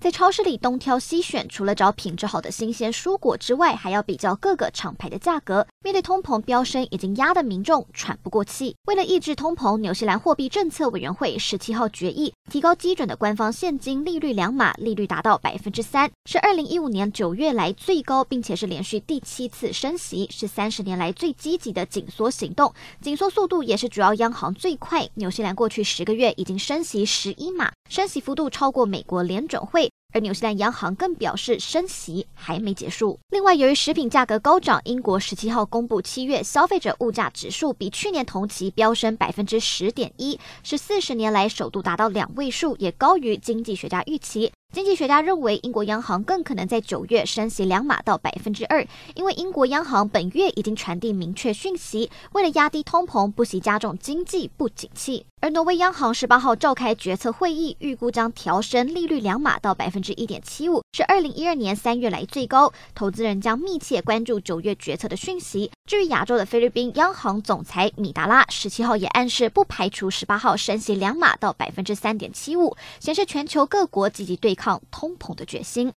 在超市里东挑西选，除了找品质好的新鲜蔬果之外，还要比较各个厂牌的价格。面对通膨飙升，已经压得民众喘不过气。为了抑制通膨，纽西兰货币政策委员会十七号决议，提高基准的官方现金利率两码，利率达到百分之三，是二零一五年九月来最高，并且是连续第七次升息，是三十年来最积极的紧缩行动。紧缩速度也是主要央行最快。纽西兰过去十个月已经升息十一码，升息幅度超过美国联准会。而纽西兰央行更表示，升息还没结束。另外，由于食品价格高涨，英国十七号公布七月消费者物价指数比去年同期飙升百分之十点一，是四十年来首度达到两位数，也高于经济学家预期。经济学家认为，英国央行更可能在九月升息两码到百分之二，因为英国央行本月已经传递明确讯息，为了压低通膨，不惜加重经济不景气。而挪威央行十八号召开决策会议，预估将调升利率两码到百分之一点七五，是二零一二年三月来最高。投资人将密切关注九月决策的讯息。至于亚洲的菲律宾央行总裁米达拉十七号也暗示，不排除十八号升息两码到百分之三点七五，显示全球各国积极对抗通膨的决心。